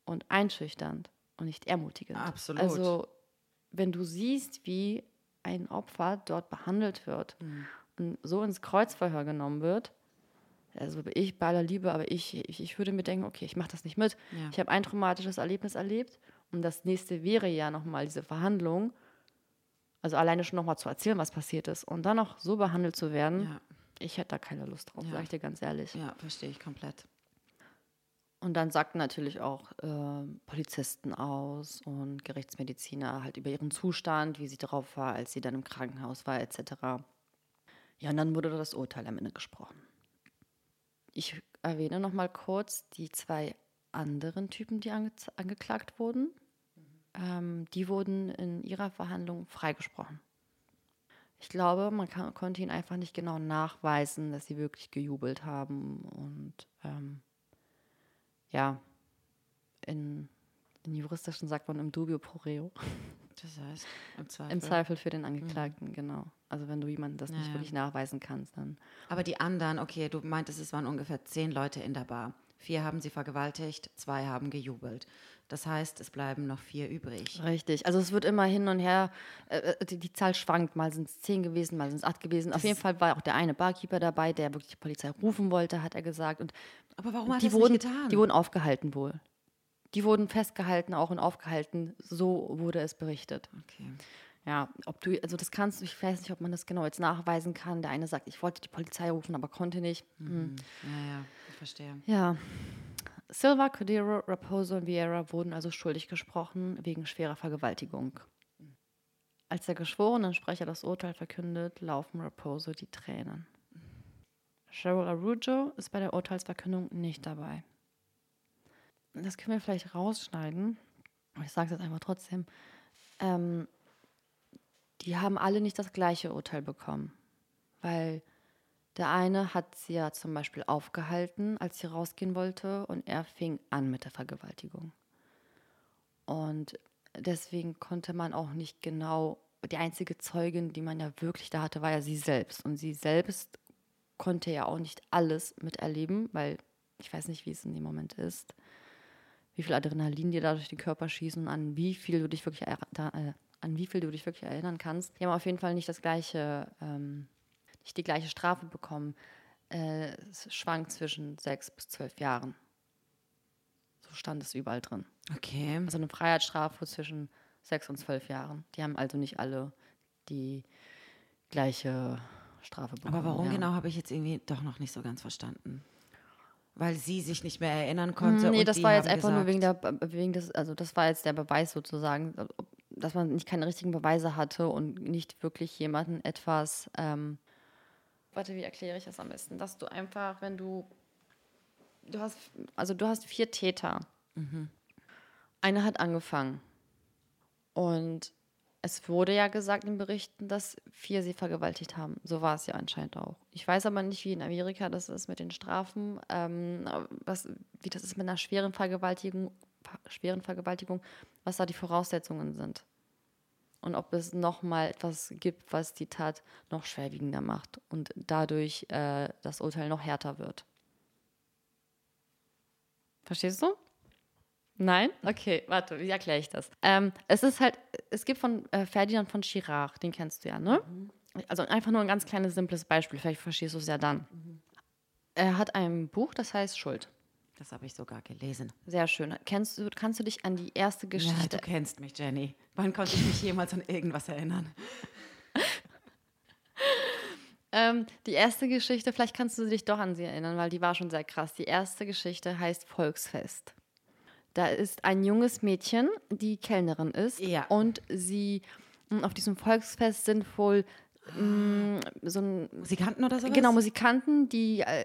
und einschüchternd und nicht ermutigend. Absolut. Also, wenn du siehst, wie ein Opfer dort behandelt wird und so ins Kreuzverhör genommen wird, also ich bei aller Liebe, aber ich, ich, ich würde mir denken, okay, ich mache das nicht mit. Ja. Ich habe ein traumatisches Erlebnis erlebt und das nächste wäre ja nochmal diese Verhandlung. Also alleine schon nochmal zu erzählen, was passiert ist und dann noch so behandelt zu werden, Ja. ich hätte da keine Lust drauf, Ja. sag ich dir ganz ehrlich. Ja, verstehe ich komplett. Und dann sagten natürlich auch äh, Polizisten aus und Gerichtsmediziner halt über ihren Zustand, wie sie drauf war, als sie dann im Krankenhaus war, etc. Ja, und dann wurde das Urteil am Ende gesprochen. Ich erwähne noch mal kurz die zwei anderen Typen, die ange angeklagt wurden. Ähm, die wurden in ihrer Verhandlung freigesprochen. Ich glaube, man kann, konnte ihnen einfach nicht genau nachweisen, dass sie wirklich gejubelt haben und ähm, ja, in, in juristischen sagt man im dubio pro reo. Das heißt, im Zweifel. Im Zweifel für den Angeklagten, mhm. genau. Also wenn du jemandem das nicht ja, wirklich nachweisen kannst, dann. Aber die anderen, okay, du meintest, es waren ungefähr zehn Leute in der Bar. Vier haben sie vergewaltigt, zwei haben gejubelt. Das heißt, es bleiben noch vier übrig. Richtig. Also es wird immer hin und her, äh, äh die, die, Zahl schwankt. Mal sind es zehn gewesen, mal sind es acht gewesen. Das Auf jeden Fall war auch der eine Barkeeper dabei, der wirklich die Polizei rufen wollte, hat er gesagt. Und Aber warum hat er wurden, nicht getan? Die wurden aufgehalten wohl. Die wurden festgehalten, auch und aufgehalten. So wurde es berichtet. Okay. Ja, ob du, also das kannst du, ich weiß nicht, ob man das genau jetzt nachweisen kann. Der eine sagt, ich wollte die Polizei rufen, aber konnte nicht. Mhm. Hm. Ja, ja, verstehe. Ja. Silva, Cordero, Raposo und Vieira wurden also schuldig gesprochen wegen schwerer Vergewaltigung. Als der geschworenen Sprecher das Urteil verkündet, laufen Raposo die Tränen. Cheryl Arujo ist bei der Urteilsverkündung nicht dabei. Das können wir vielleicht rausschneiden, aber ich sage es jetzt einfach trotzdem. Ähm, die haben alle nicht das gleiche Urteil bekommen, weil der eine hat sie ja zum Beispiel aufgehalten, als sie rausgehen wollte, und er fing an mit der Vergewaltigung. Und deswegen konnte man auch nicht genau, die einzige Zeugin, die man ja wirklich da hatte, war ja sie selbst. Und sie selbst konnte ja auch nicht alles miterleben, weil ich weiß nicht, wie es in dem Moment ist, wie viel Adrenalin dir da durch den Körper schießen an wie viel du dich wirklich, äh, an wie viel du dich wirklich erinnern kannst. Die haben auf jeden Fall nicht das gleiche ähm, nicht die gleiche Strafe bekommen. Äh, es schwankt zwischen sechs bis zwölf Jahren. So stand es überall drin. Okay. Also eine Freiheitsstrafe zwischen sechs und zwölf Jahren. Die haben also nicht alle die gleiche Strafe bekommen. Aber warum ja. genau habe ich jetzt irgendwie doch noch nicht so ganz verstanden? Weil sie sich nicht mehr erinnern konnte. Nee, das war jetzt einfach nur wegen der, wegen des, also das war jetzt der Beweis sozusagen, dass man nicht keine richtigen Beweise hatte und nicht wirklich jemanden etwas ähm, warte, wie erkläre ich das am besten? Dass du einfach, wenn du, du hast, also du hast vier Täter. Mhm. Einer hat angefangen. Und es wurde ja gesagt in Berichten, dass vier sie vergewaltigt haben. So war es ja anscheinend auch. Ich weiß aber nicht, wie in Amerika das ist mit den Strafen, ähm, was, wie das ist mit einer schweren Vergewaltigung, schweren Vergewaltigung, was da die Voraussetzungen sind und ob es nochmal etwas gibt, was die Tat noch schwerwiegender macht und dadurch äh, das Urteil noch härter wird. Verstehst du? Nein? Okay, warte, wie erkläre ich das? Ähm, es ist halt, es gibt von äh, Ferdinand von Chirac, den kennst du ja, ne? Mhm. Also einfach nur ein ganz kleines, simples Beispiel, vielleicht verstehst du es ja dann. Mhm. Er hat ein Buch, das heißt Schuld. Das habe ich sogar gelesen. Sehr schön. Kennst du, kannst du dich an die erste Geschichte... Ja, du kennst mich, Jenny. Wann konnte ich mich jemals an irgendwas erinnern? ähm, die erste Geschichte, vielleicht kannst du dich doch an sie erinnern, weil die war schon sehr krass. Die erste Geschichte heißt Volksfest. Da ist ein junges Mädchen, die Kellnerin ist. Ja. Und sie hm, auf diesem Volksfest sind wohl So ein, Musikanten oder so? Genau, Musikanten, die äh,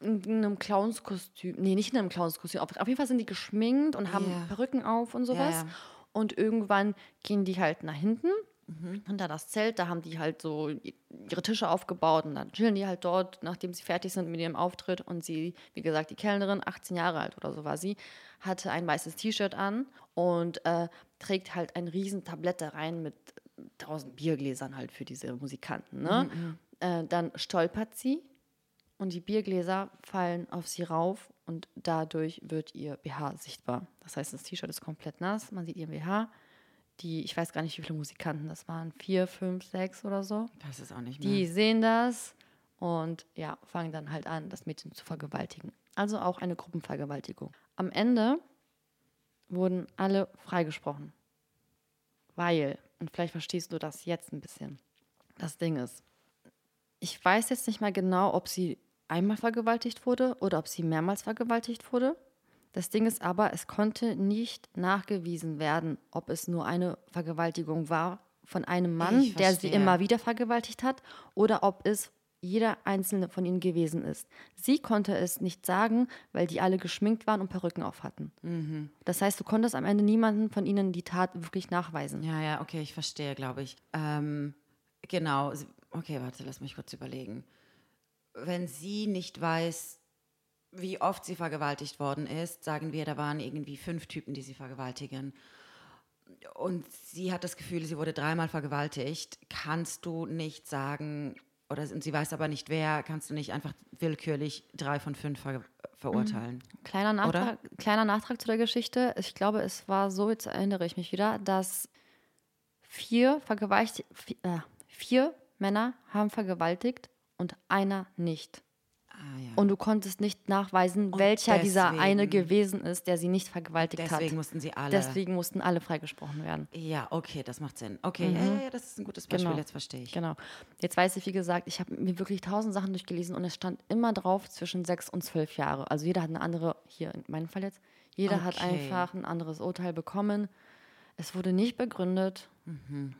in einem Clownskostüm, nee, nicht in einem Clownskostüm, auf, auf jeden Fall sind die geschminkt und haben yeah. Perücken auf und sowas. Ja, ja. Und irgendwann gehen die halt nach hinten, mhm. hinter das Zelt, da haben die halt so ihre Tische aufgebaut und dann chillen die halt dort, nachdem sie fertig sind mit ihrem Auftritt. Und sie, wie gesagt, die Kellnerin, 18 Jahre alt oder so war sie, hatte ein weißes T-Shirt an und äh, trägt halt ein riesen Tablett da rein mit tausend Biergläsern halt für diese Musikanten. Ne? Mhm, mhm. Äh, dann stolpert sie und die Biergläser fallen auf sie rauf und dadurch wird ihr BH sichtbar. Das heißt, das T-Shirt ist komplett nass, man sieht ihren BH. Die, ich weiß gar nicht, wie viele Musikanten das waren, vier, fünf, sechs oder so. Das ist auch nicht mehr. Die sehen das und ja, fangen dann halt an, das Mädchen zu vergewaltigen. Also auch eine Gruppenvergewaltigung. Am Ende wurden alle freigesprochen. Weil und vielleicht verstehst du das jetzt ein bisschen. Das Ding ist, ich weiß jetzt nicht mal genau, ob sie einmal vergewaltigt wurde oder ob sie mehrmals vergewaltigt wurde. Das Ding ist aber, es konnte nicht nachgewiesen werden, ob es nur eine Vergewaltigung war von einem Mann, der sie immer wieder vergewaltigt hat, oder ob es jeder einzelne von ihnen gewesen ist. Sie konnte es nicht sagen, weil die alle geschminkt waren und Perücken auf hatten. Mhm. Das heißt, du konntest am Ende niemanden von ihnen die Tat wirklich nachweisen. Ja, ja, okay, ich verstehe, glaube ich. Ähm, genau. Okay, warte, lass mich kurz überlegen. Wenn sie nicht weiß, wie oft sie vergewaltigt worden ist, sagen wir, da waren irgendwie fünf Typen, die sie vergewaltigen. Und sie hat das Gefühl, sie wurde dreimal vergewaltigt. Kannst du nicht sagen, oder sie weiß aber nicht wer, kannst du nicht einfach willkürlich drei von fünf ver verurteilen? Kleiner Nachtrag, kleiner Nachtrag zu der Geschichte. Ich glaube, es war so, jetzt erinnere ich mich wieder, dass vier, vergewaltigt, vier, äh, vier Männer haben vergewaltigt und einer nicht. Ah, ja. Und du konntest nicht nachweisen, welcher dieser deswegen- eine gewesen ist, der sie nicht vergewaltigt Deswegen hat. mussten sie alle. Deswegen mussten alle freigesprochen werden. ja, okay, das macht Sinn. Okay, ja, ja, ja, das ist ein gutes Beispiel, Genau. jetzt verstehe ich. Genau. Jetzt weiß ich, wie gesagt, ich habe mir wirklich tausend Sachen durchgelesen und es stand immer drauf zwischen sechs und zwölf Jahre. Also jeder hat eine andere, hier in meinem Fall jetzt, jeder hat Okay. einfach ein anderes Urteil bekommen. Es wurde nicht begründet. Mm,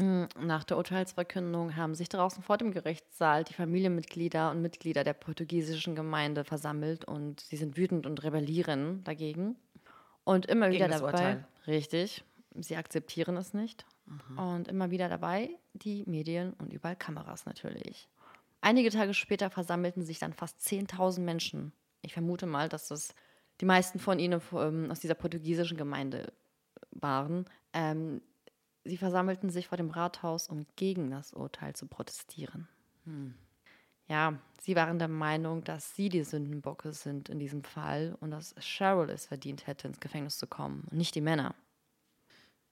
Nach der Urteilsverkündung haben sich draußen vor dem Gerichtssaal die Familienmitglieder und Mitglieder der portugiesischen Gemeinde versammelt und sie sind wütend und rebellieren dagegen. Und immer wieder das dabei, Urteil. richtig, sie akzeptieren es nicht. Und immer wieder dabei die Medien und überall Kameras natürlich. Einige Tage später versammelten sich dann fast 10.000 Menschen. Ich vermute mal, dass das die meisten von ihnen ähm, aus dieser portugiesischen Gemeinde waren. Ähm, sie versammelten sich vor dem Rathaus, um gegen das Urteil zu protestieren. Ja, sie waren der Meinung, dass sie die Sündenbocke sind in diesem Fall und dass Cheryl es verdient hätte, ins Gefängnis zu kommen und nicht die Männer.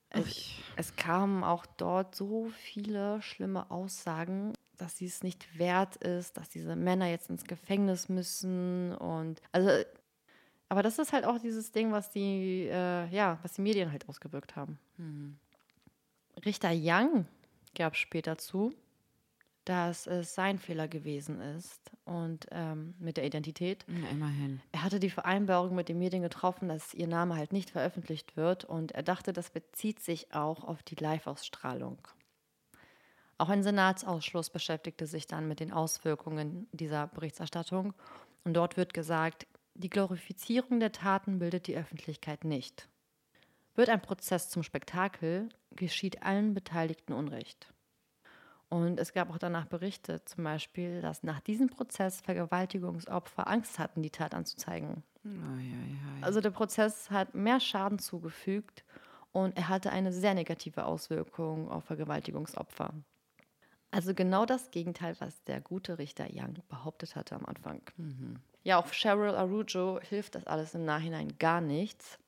Es, es kamen auch dort so viele schlimme Aussagen, dass sie es nicht wert ist, dass diese Männer jetzt ins Gefängnis müssen und also aber das ist halt auch dieses Ding, was die äh, ja, was die Medien halt ausgewirkt haben. Richter Young gab später zu, dass es sein Fehler gewesen ist und ähm, mit der Identität. Ja, immerhin. Er hatte die Vereinbarung mit den Medien getroffen, dass ihr Name halt nicht veröffentlicht wird und er dachte, das bezieht sich auch auf die Live-Ausstrahlung. Auch ein Senatsausschuss beschäftigte sich dann mit den Auswirkungen dieser Berichterstattung und dort wird gesagt, die Glorifizierung der Taten bildet die Öffentlichkeit nicht. Wird ein Prozess zum Spektakel, geschieht allen Beteiligten Unrecht. Und es gab auch danach Berichte, zum Beispiel, dass nach diesem Prozess Vergewaltigungsopfer Angst hatten, die Tat anzuzeigen. Oh, ja, ja. Also der Prozess hat mehr Schaden zugefügt und er hatte eine sehr negative Auswirkung auf Vergewaltigungsopfer. Also genau das Gegenteil, was der gute Richter Young behauptet hatte am Anfang. Ja, auch Cheryl Arujo hilft das alles im Nachhinein gar nichts,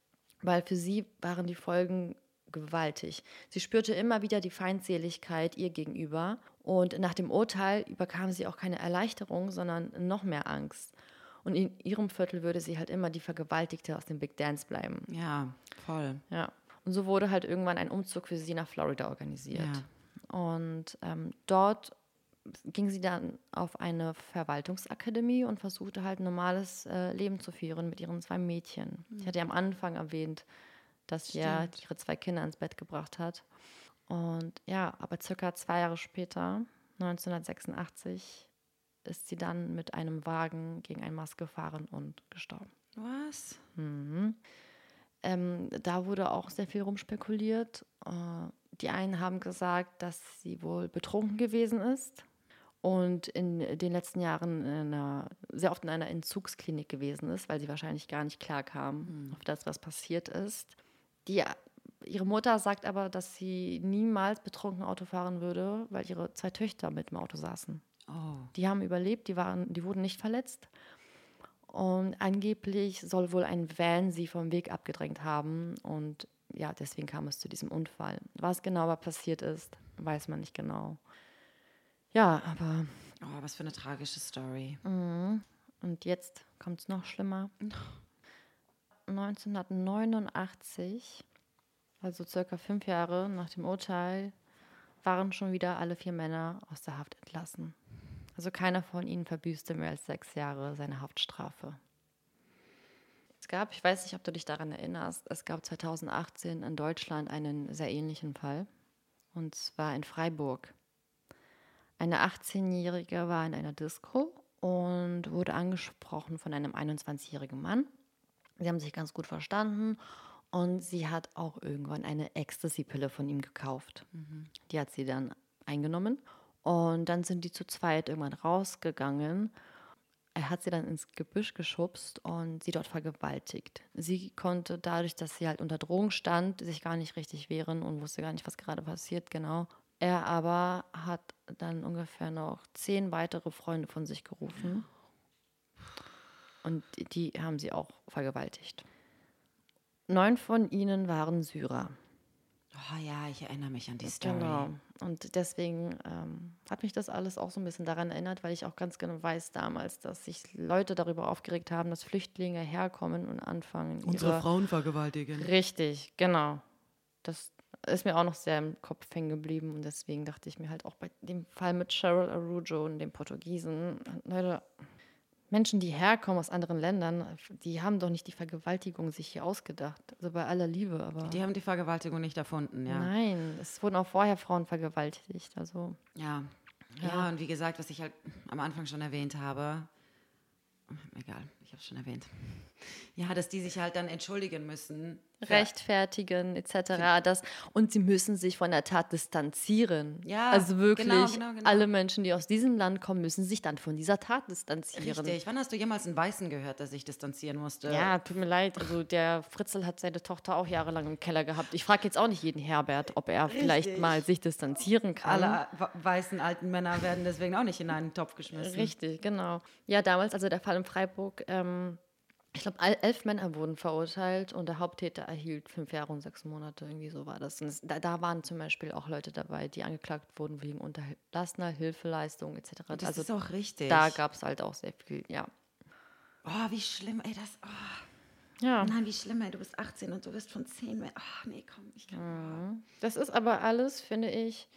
weil für sie waren die Folgen gewaltig. Sie spürte immer wieder die Feindseligkeit ihr gegenüber und nach dem Urteil überkam sie auch keine Erleichterung, sondern noch mehr Angst. Und in ihrem Viertel würde sie halt immer die Vergewaltigte aus dem Big Dance bleiben. ja, voll. Ja. Und so wurde halt irgendwann ein Umzug für sie nach Florida organisiert. Und ähm, dort ging sie dann auf eine Verwaltungsakademie und versuchte halt ein normales äh, Leben zu führen mit ihren zwei Mädchen. Ich hatte ja am Anfang erwähnt, dass sie ja ihre zwei Kinder ins Bett gebracht hat. Und ja, aber circa zwei Jahre später, 1986, ist sie dann mit einem Wagen gegen ein Mast gefahren und gestorben. Was? Ähm, da wurde auch sehr viel rumspekuliert. Äh, die einen haben gesagt, dass sie wohl betrunken gewesen ist und in den letzten Jahren in einer, sehr oft in einer Entzugsklinik gewesen ist, weil sie wahrscheinlich gar nicht klar kam auf das, was passiert ist. Die, ihre Mutter sagt aber, dass sie niemals betrunken Auto fahren würde, weil ihre zwei Töchter mit im Auto saßen. Oh. Die haben überlebt, die, waren, die wurden nicht verletzt. Und angeblich soll wohl ein Van sie vom Weg abgedrängt haben. Und ja, deswegen kam es zu diesem Unfall. Was genau aber passiert ist, weiß man nicht genau. Ja, aber Oh, was für eine tragische Story. und jetzt kommt es noch schlimmer. 1989, also circa fünf Jahre nach dem Urteil, waren schon wieder alle vier Männer aus der Haft entlassen. Also keiner von ihnen verbüßte mehr als sechs Jahre seine Haftstrafe. Es gab, ich weiß nicht, ob du dich daran erinnerst, es gab 2018 in Deutschland einen sehr ähnlichen Fall. Und zwar in Freiburg. Eine 18-Jährige war in einer Disco und wurde angesprochen von einem 21-jährigen Mann. Sie haben sich ganz gut verstanden und sie hat auch irgendwann eine Ecstasy-Pille von ihm gekauft. Mhm. Die hat sie dann eingenommen und dann sind die zu zweit irgendwann rausgegangen. Er hat sie dann ins Gebüsch geschubst und sie dort vergewaltigt. Sie konnte dadurch, dass sie halt unter Drogen stand, sich gar nicht richtig wehren und wusste gar nicht, was gerade passiert, genau. Er aber hat dann ungefähr noch zehn weitere Freunde von sich gerufen. Und die haben sie auch vergewaltigt. Neun von ihnen waren Syrer. Oh ja, ich erinnere mich an die Story. Genau. Und deswegen ähm, hat mich das alles auch so ein bisschen daran erinnert, weil ich auch ganz genau weiß damals, dass sich Leute darüber aufgeregt haben, dass Flüchtlinge herkommen und anfangen. Unsere Frauen vergewaltigen. Richtig, genau. Das ist mir auch noch sehr im Kopf hängen geblieben und deswegen dachte ich mir halt auch bei dem Fall mit Cheryl Arujo und dem Portugiesen, Leute, Menschen, die herkommen aus anderen Ländern, die haben doch nicht die Vergewaltigung sich hier ausgedacht. Also bei aller Liebe, aber. Die haben die Vergewaltigung nicht erfunden, ja. Nein, es wurden auch vorher Frauen vergewaltigt. Also. Ja. Ja, ja und wie gesagt, was ich halt am Anfang schon erwähnt habe, egal, ich habe es schon erwähnt. Ja, dass die sich halt dann entschuldigen müssen. Rechtfertigen etc. Das, und sie müssen sich von der Tat distanzieren. Ja, also wirklich, genau, genau, genau. alle Menschen, die aus diesem Land kommen, müssen sich dann von dieser Tat distanzieren. Richtig. Wann hast du jemals einen Weißen gehört, der sich distanzieren musste? Ja, tut mir leid. Also der Fritzl hat seine Tochter auch jahrelang im Keller gehabt. Ich frage jetzt auch nicht jeden Herbert, ob er Richtig. vielleicht mal sich distanzieren kann. Alle weißen alten Männer werden deswegen auch nicht in einen Topf geschmissen. Richtig, genau. Ja, damals, also der Fall in Freiburg, ähm, ich glaube, elf Männer wurden verurteilt und der Haupttäter erhielt fünf Jahre und sechs Monate. Irgendwie so war das. Und da, da, waren zum Beispiel auch Leute dabei, die angeklagt wurden wegen unterlassener Hilfeleistung etc. Das also, ist auch richtig. Da gab es halt auch sehr viel, ja. Oh, wie schlimm, ey, das. Oh. Ja. Nein, wie schlimm, ey, du bist 18 und du wirst von 10 mehr. Ach, nee, komm, ich kann. Mhm. Das ist aber alles, finde ich,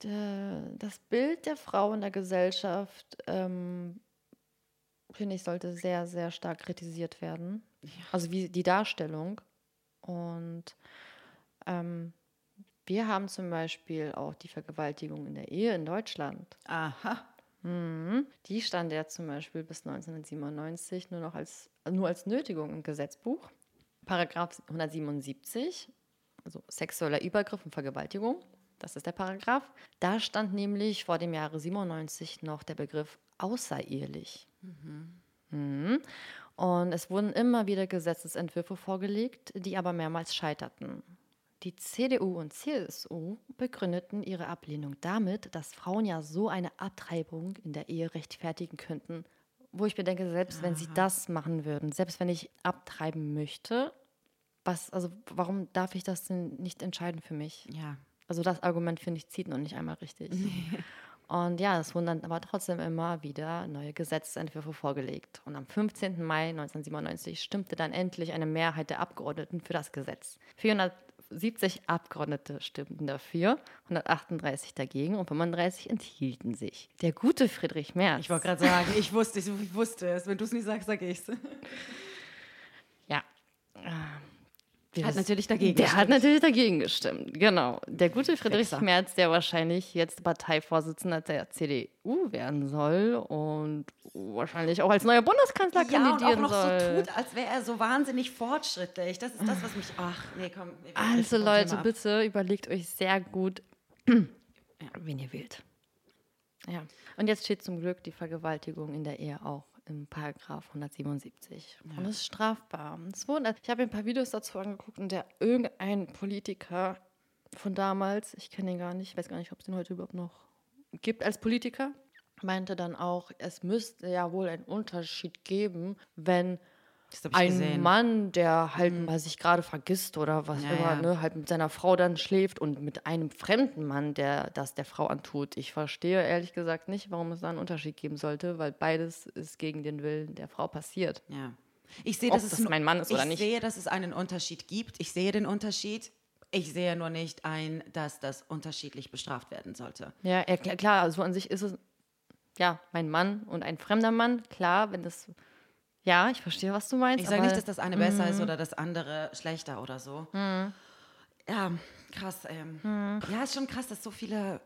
das Bild der Frau in der Gesellschaft ähm, finde ich, sollte sehr, sehr stark kritisiert werden. Ja. Also wie die Darstellung. Und ähm, wir haben zum Beispiel auch die Vergewaltigung in der Ehe in Deutschland. Aha. Mhm. Die stand ja zum Beispiel bis 1997 nur noch als, nur als Nötigung im Gesetzbuch. Paragraph 177, also sexueller Übergriff und Vergewaltigung. Das ist der Paragraph. Da stand nämlich vor dem Jahre 97 noch der Begriff außerehelich. Mhm. Mhm. Und es wurden immer wieder Gesetzesentwürfe vorgelegt, die aber mehrmals scheiterten. Die CDU und CSU begründeten ihre Ablehnung damit, dass Frauen ja so eine Abtreibung in der Ehe rechtfertigen könnten. Wo ich mir denke, selbst Aha. wenn sie das machen würden, selbst wenn ich abtreiben möchte, was, also warum darf ich das denn nicht entscheiden für mich? Ja. Also das Argument finde ich zieht noch nicht einmal richtig. Nee. Und ja, es wurden dann aber trotzdem immer wieder neue Gesetzentwürfe vorgelegt. Und am 15. Mai 1997 stimmte dann endlich eine Mehrheit der Abgeordneten für das Gesetz. 470 Abgeordnete stimmten dafür, 138 dagegen und 35 enthielten sich. Der gute Friedrich Merz. Ich wollte gerade sagen, ich wusste, ich wusste es. Wenn du es nicht sagst, sage ich es. Der hat natürlich dagegen Der gestimmt. hat natürlich dagegen gestimmt, genau. Der gute Friedrich Fexer. Merz, der wahrscheinlich jetzt Parteivorsitzender der CDU werden soll und wahrscheinlich auch als neuer Bundeskanzler ja, kandidieren und auch noch soll. so tut, als wäre er so wahnsinnig fortschrittlich. Das ist das, was mich. Ach, nee, komm. Also Leute, bitte überlegt euch sehr gut, wen ihr wählt. Ja. Und jetzt steht zum Glück die Vergewaltigung in der Ehe auch im Paragraph 177. Ja. Und das ist strafbar. Es wurden, ich habe ein paar Videos dazu angeguckt und der irgendein Politiker von damals, ich kenne ihn gar nicht, ich weiß gar nicht, ob es den heute überhaupt noch gibt als Politiker, meinte dann auch, es müsste ja wohl einen Unterschied geben, wenn ein gesehen. Mann, der halt mhm. mal sich gerade vergisst oder was ja, immer, ja. ne, halt mit seiner Frau dann schläft und mit einem fremden Mann, der das der Frau antut. Ich verstehe ehrlich gesagt nicht, warum es da einen Unterschied geben sollte, weil beides ist gegen den Willen der Frau passiert. Ja. Ich sehe, dass das es mein Mann ist oder nicht. Ich sehe, dass es einen Unterschied gibt. Ich sehe den Unterschied. Ich sehe nur nicht ein, dass das unterschiedlich bestraft werden sollte. Ja, ja klar, also an sich ist es ja mein Mann und ein fremder Mann. Klar, wenn das Ja, ich verstehe, was du meinst. Ich sage nicht, dass das eine besser ist oder das andere schlechter oder so. Ja, krass. Ähm. Ja, ist schon krass, dass so viele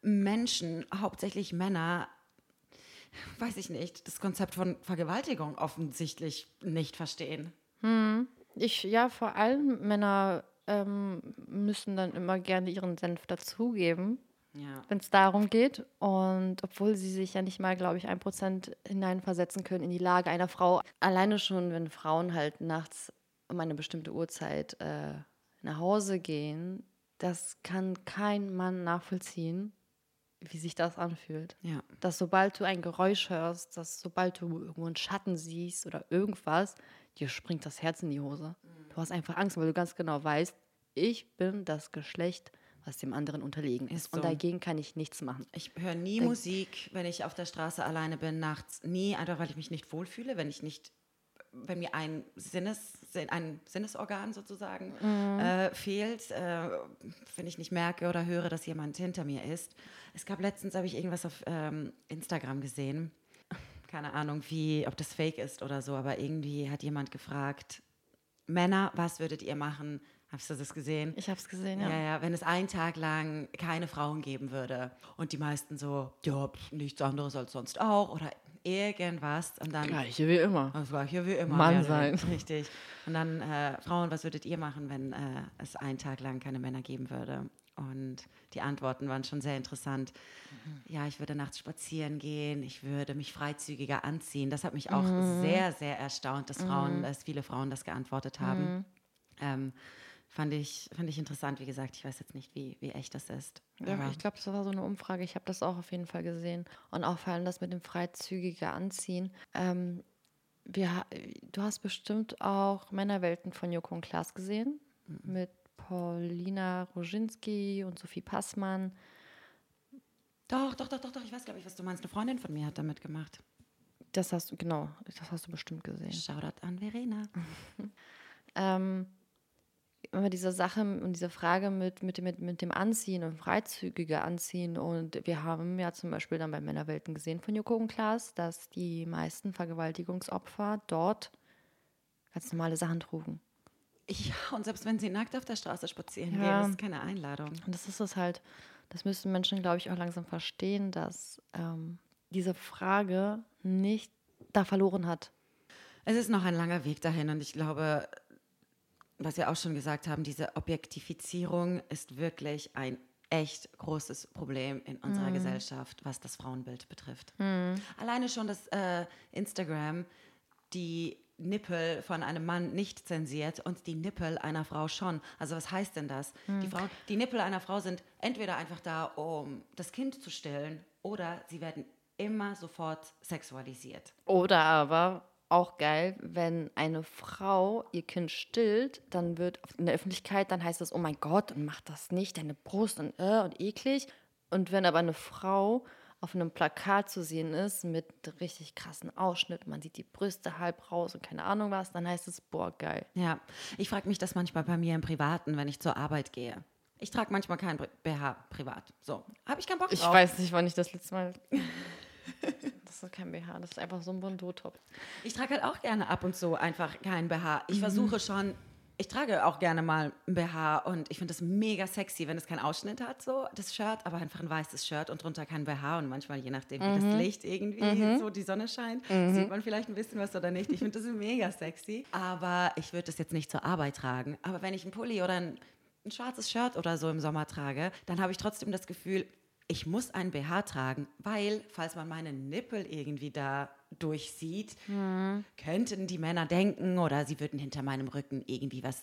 Menschen, hauptsächlich Männer, weiß ich nicht, das Konzept von Vergewaltigung offensichtlich nicht verstehen. Ich, ja, vor allem Männer ähm, müssen dann immer gerne ihren Senf dazugeben, Ja. wenn es darum geht. Und obwohl sie sich ja nicht mal, glaube ich, ein Prozent hineinversetzen können in die Lage einer Frau. Alleine schon, wenn Frauen halt nachts um eine bestimmte Uhrzeit äh, nach Hause gehen, das kann kein Mann nachvollziehen, wie sich das anfühlt. Ja. Dass sobald du ein Geräusch hörst, dass sobald du irgendwo einen Schatten siehst oder irgendwas, dir springt das Herz in die Hose. Du hast einfach Angst, weil du ganz genau weißt, ich bin das Geschlecht, was dem anderen unterlegen ist. Ist Und so. dagegen kann ich nichts machen. Ich höre nie Denk- Musik, wenn ich auf der Straße alleine bin, nachts. Nie, einfach weil ich mich nicht wohlfühle, wenn ich nicht, wenn mir ein, Sinnes, ein Sinnesorgan sozusagen äh, fehlt, äh, wenn ich nicht merke oder höre, dass jemand hinter mir ist. Es gab letztens, habe ich irgendwas auf ähm, Instagram gesehen. Keine Ahnung, wie, ob das fake ist oder so, aber irgendwie hat jemand gefragt, Männer, was würdet ihr machen? Hast du das gesehen? Ich habe es gesehen, ja. Ja, ja, wenn es einen Tag lang keine Frauen geben würde und die meisten so, ja, nichts anderes als sonst auch oder irgendwas und dann Gleiche wie immer. das gleiche wie immer. Mann ja, sein. Richtig. Und dann, äh, Frauen, was würdet ihr machen, wenn äh, es einen Tag lang keine Männer geben würde? Und die Antworten waren schon sehr interessant. Ja, ich würde nachts spazieren gehen, ich würde mich freizügiger anziehen. Das hat mich auch sehr, sehr erstaunt, dass Frauen, dass viele Frauen das geantwortet haben. Ähm, fand, ich, fand ich interessant, wie gesagt. Ich weiß jetzt nicht, wie, wie echt das ist. Ja, Aber- ich glaube, das war so eine Umfrage. Ich habe das auch auf jeden Fall gesehen. Und auch vor allem das mit dem freizügiger Anziehen. Ähm, wir, du hast bestimmt auch Männerwelten von Joko und Klaas gesehen. Mit Paulina Roginski und Sophie Passmann. Doch, doch, doch, doch, doch. Ich weiß, glaube ich, was du meinst. Eine Freundin von mir hat damit gemacht. Das hast du, genau, das hast du bestimmt gesehen. Shoutout an Verena. ähm, immer diese Sache und diese Frage mit, mit, dem- mit, mit dem Anziehen und freizügiger Anziehen. Und wir haben ja zum Beispiel dann bei Männerwelten gesehen von Joko und Klaas, dass die meisten Vergewaltigungsopfer dort ganz normale Sachen trugen. Ja, und selbst wenn sie nackt auf der Straße spazieren Ja. gehen, ist keine Einladung. Und das ist es halt, das müssen Menschen, glaube ich, auch langsam verstehen, dass ähm, diese Frage nicht da verloren hat. Es ist noch ein langer Weg dahin und ich glaube, was wir auch schon gesagt haben, diese Objektifizierung ist wirklich ein echt großes Problem in unserer Gesellschaft, was das Frauenbild betrifft. Alleine schon, dass äh, Instagram die Nippel von einem Mann nicht zensiert und die Nippel einer Frau schon. Also was heißt denn das? Die, Frau, die Nippel einer Frau sind entweder einfach da, um das Kind zu stillen, oder sie werden immer sofort sexualisiert. Oder aber auch geil, wenn eine Frau ihr Kind stillt, dann wird in der Öffentlichkeit, dann heißt es, oh mein Gott, und mach das nicht, deine Brust und äh, und eklig. Und wenn aber eine Frau auf einem Plakat zu sehen ist mit richtig krassen Ausschnitt, man sieht die Brüste halb raus und keine Ahnung was, dann heißt es, boah, geil. Ja, ich frage mich das manchmal bei mir im Privaten, wenn ich zur Arbeit gehe. Ich trage manchmal kein BH privat. So, habe ich keinen Bock drauf. Ich weiß nicht, wann ich das letzte Mal. das ist kein BH, das ist einfach so ein Bondo-Top. Ich trage halt auch gerne ab und zu einfach kein BH. Ich versuche schon, ich trage auch gerne mal ein BH und ich finde das mega sexy, wenn es keinen Ausschnitt hat, so das Shirt, aber einfach ein weißes Shirt und drunter kein BH und manchmal, je nachdem, wie das Licht irgendwie so die Sonne scheint, sieht man vielleicht ein bisschen was oder nicht. Ich finde das mega sexy, aber ich würde das jetzt nicht zur Arbeit tragen. Aber wenn ich einen Pulli oder ein, ein schwarzes Shirt oder so im Sommer trage, dann habe ich trotzdem das Gefühl, ich muss ein BH tragen, weil, falls man meine Nippel irgendwie da durchsieht, könnten die Männer denken oder sie würden hinter meinem Rücken irgendwie was,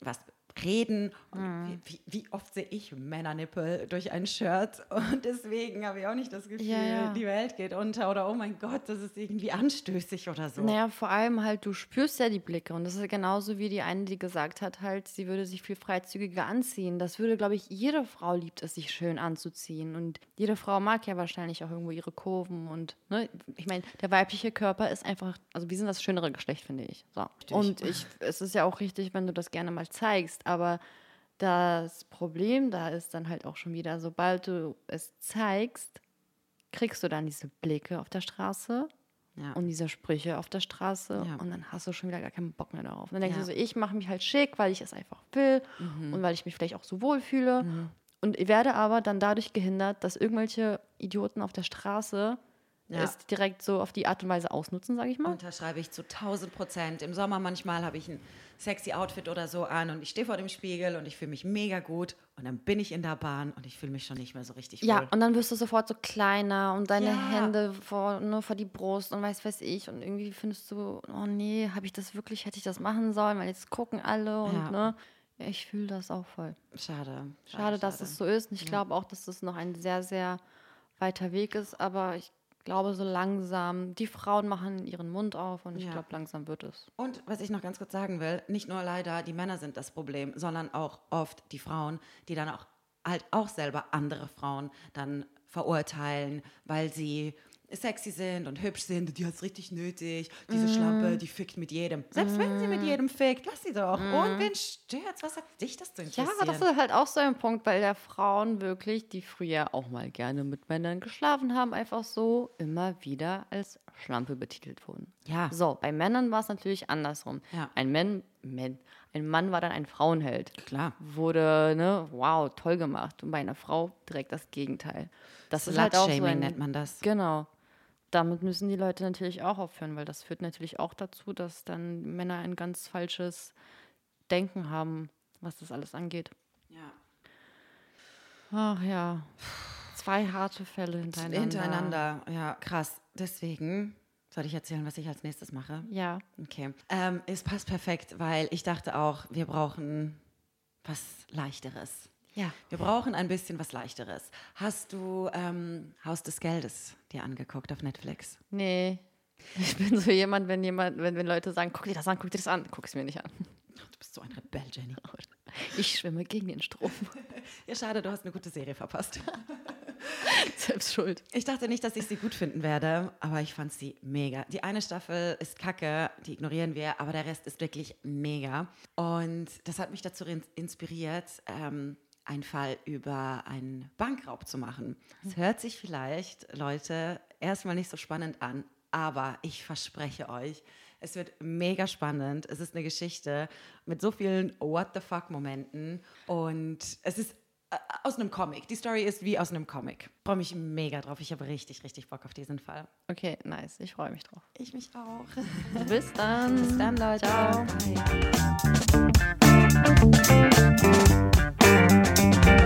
was reden. Wie, wie, wie oft sehe ich Männernippel durch ein Shirt? Und deswegen habe ich auch nicht das Gefühl, Ja, ja. die Welt geht unter oder oh mein Gott, das ist irgendwie anstößig oder so. Naja, vor allem halt, du spürst ja die Blicke. Und das ist genauso wie die eine, die gesagt hat, halt, sie würde sich viel freizügiger anziehen. Das würde, glaube ich, jede Frau liebt es, sich schön anzuziehen. Und jede Frau mag ja wahrscheinlich auch irgendwo ihre Kurven. Und, ne, ich meine, der weibliche Körper ist einfach, also wir sind das schönere Geschlecht, finde ich. So. Und ich, es ist ja auch richtig, wenn du das gerne mal zeigst. Aber das Problem da ist dann halt auch schon wieder, sobald du es zeigst, kriegst du dann diese Blicke auf der Straße Ja. und diese Sprüche auf der Straße Ja. und dann hast du schon wieder gar keinen Bock mehr darauf. Und dann denkst Ja. Mhm. du so, ich mache mich halt schick, weil ich es einfach will und weil ich mich vielleicht auch so wohlfühle. Und ich werde aber dann dadurch gehindert, dass irgendwelche Idioten auf der Straße Ja. es direkt so auf die Art und Weise ausnutzen, sage ich mal. Unterschreibe ich zu 1000 Prozent. Im Sommer manchmal habe ich ein sexy Outfit oder so an und ich stehe vor dem Spiegel und ich fühle mich mega gut und dann bin ich in der Bahn und ich fühle mich schon nicht mehr so richtig wohl. Ja, und dann wirst du sofort so kleiner und deine Ja. Hände vor, nur vor die Brust und weiß weiß ich. Und irgendwie findest du, oh nee, habe ich das wirklich, hätte ich das machen sollen, weil jetzt gucken alle und Ja. ne. Ja, ich fühle das auch voll. Schade. Schade, dass es so ist. Und ich glaube auch, dass das noch ein sehr, sehr weiter Weg ist. Aber ich glaube, so langsam, die Frauen machen ihren Mund auf und ich Ja. glaube, langsam wird es. Und was ich noch ganz kurz sagen will, nicht nur leider die Männer sind das Problem, sondern auch oft die Frauen, die dann auch halt auch selber andere Frauen dann verurteilen, weil sie sexy sind und hübsch sind, die hat es richtig nötig, diese Schlampe, die fickt mit jedem. Selbst wenn sie mit jedem fickt, lass sie doch. Und wen stört's? Was hat dich das zu Ja, interessieren? das ist halt auch so ein Punkt, weil der Frauen wirklich, die früher auch mal gerne mit Männern geschlafen haben, einfach so immer wieder als Schlampe betitelt wurden. Ja. So, bei Männern war es natürlich andersrum. Ja. Ein, Mann, Mann, ein Mann war dann ein Frauenheld. Klar. Wurde, ne, wow, toll gemacht. Und bei einer Frau direkt das Gegenteil. Das ist halt auch so ein, nennt man das. Genau. Damit müssen die Leute natürlich auch aufhören, weil das führt natürlich auch dazu, dass dann Männer ein ganz falsches Denken haben, was das alles angeht. Ja. Ach ja, zwei harte Fälle hintereinander. Hintereinander, ja, krass. Deswegen soll ich erzählen, was ich als nächstes mache? Ja, Okay. Ähm, es passt perfekt, weil ich dachte auch, wir brauchen was Leichteres. Ja. Wir brauchen ein bisschen was Leichteres. Hast du ähm, Haus des Geldes dir angeguckt auf Netflix? Nee. Ich bin so jemand, wenn jemand, wenn, wenn Leute sagen, guck dir das an, guck dir das an, guck es mir nicht an. Du bist so ein Rebell, Jenny. Ich schwimme gegen den Strom. Ja, schade, du hast eine gute Serie verpasst. Selbst schuld. Ich dachte nicht, dass ich sie gut finden werde, aber ich fand sie mega. Die eine Staffel ist kacke, die ignorieren wir, aber der Rest ist wirklich mega. Und das hat mich dazu in- inspiriert, ähm, einen Fall über einen Bankraub zu machen. Es hört sich vielleicht, Leute, erstmal nicht so spannend an, aber ich verspreche euch, es wird mega spannend. Es ist eine Geschichte mit so vielen What the fuck-Momenten und es ist äh, aus einem Comic. Die Story ist wie aus einem Comic. Ich freue mich mega drauf. Ich habe richtig, richtig Bock auf diesen Fall. Okay, nice. Ich freue mich drauf. Ich mich auch. Bis dann. Bis dann, Leute. Ciao. Bye. Bye.